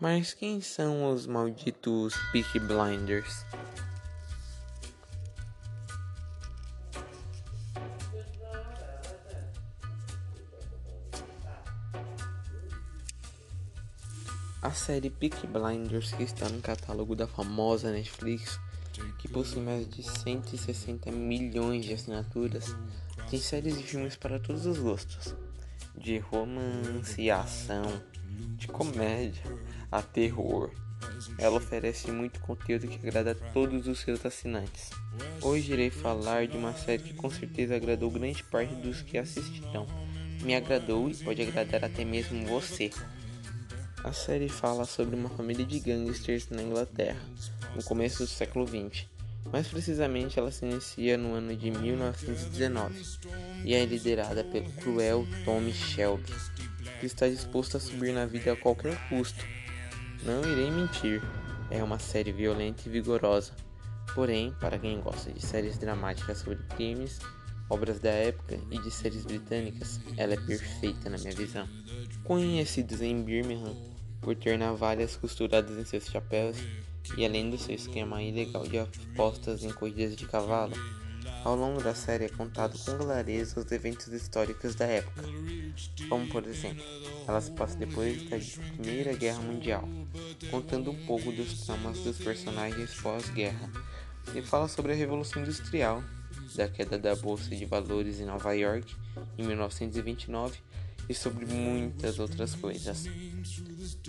Mas quem são os malditos Peaky Blinders? A série Peaky Blinders, que está no catálogo da famosa Netflix, que possui mais de 160 milhões de assinaturas, tem séries e filmes para todos os gostos, de romance ação, de comédia a terror. Ela oferece muito conteúdo que agrada a todos os seus assinantes. Hoje irei falar de uma série que com certeza agradou grande parte dos que assistirão. Me agradou e pode agradar até mesmo você. A série fala sobre uma família de gangsters na Inglaterra, no começo do século XX. Mais precisamente, ela se inicia no ano de 1919 e é liderada pelo cruel Tommy Shelby, que está disposto a subir na vida a qualquer custo. Não irei mentir, é uma série violenta e vigorosa. Porém, para quem gosta de séries dramáticas sobre crimes, obras da época e de séries britânicas, ela é perfeita na minha visão. Conhecidos em Birmingham por ter navalhas costuradas em seus chapéus e além do seu esquema ilegal de apostas em corridas de cavalo, ao longo da série é contado com clareza os eventos históricos da época, como por exemplo, ela se passa depois da Primeira Guerra Mundial, contando um pouco dos traumas dos personagens pós-guerra, e fala sobre a Revolução Industrial, da queda da Bolsa de Valores em Nova York em 1929 e sobre muitas outras coisas.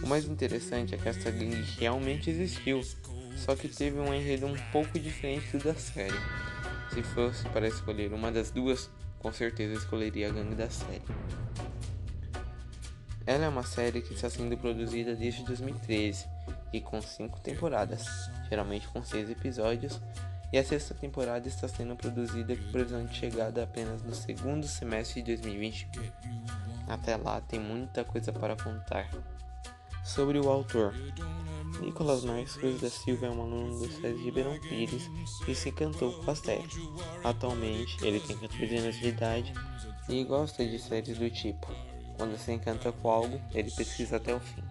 O mais interessante é que essa gangue realmente existiu, só que teve um enredo um pouco diferente do da série. Se fosse para escolher uma das duas, com certeza escolheria a gangue da série. Ela é uma série que está sendo produzida desde 2013 e com cinco temporadas, geralmente com seis episódios, e a sexta temporada está sendo produzida com previsão de chegada apenas no segundo semestre de 2021. Até lá tem muita coisa para contar. Sobre o autor, Nicolas Marques da Silva é um aluno do SESI Ribeirão Pires e se encantou com a série. Atualmente, ele tem 14 anos de idade e gosta de séries do tipo. Quando se encanta com algo, ele pesquisa até o fim.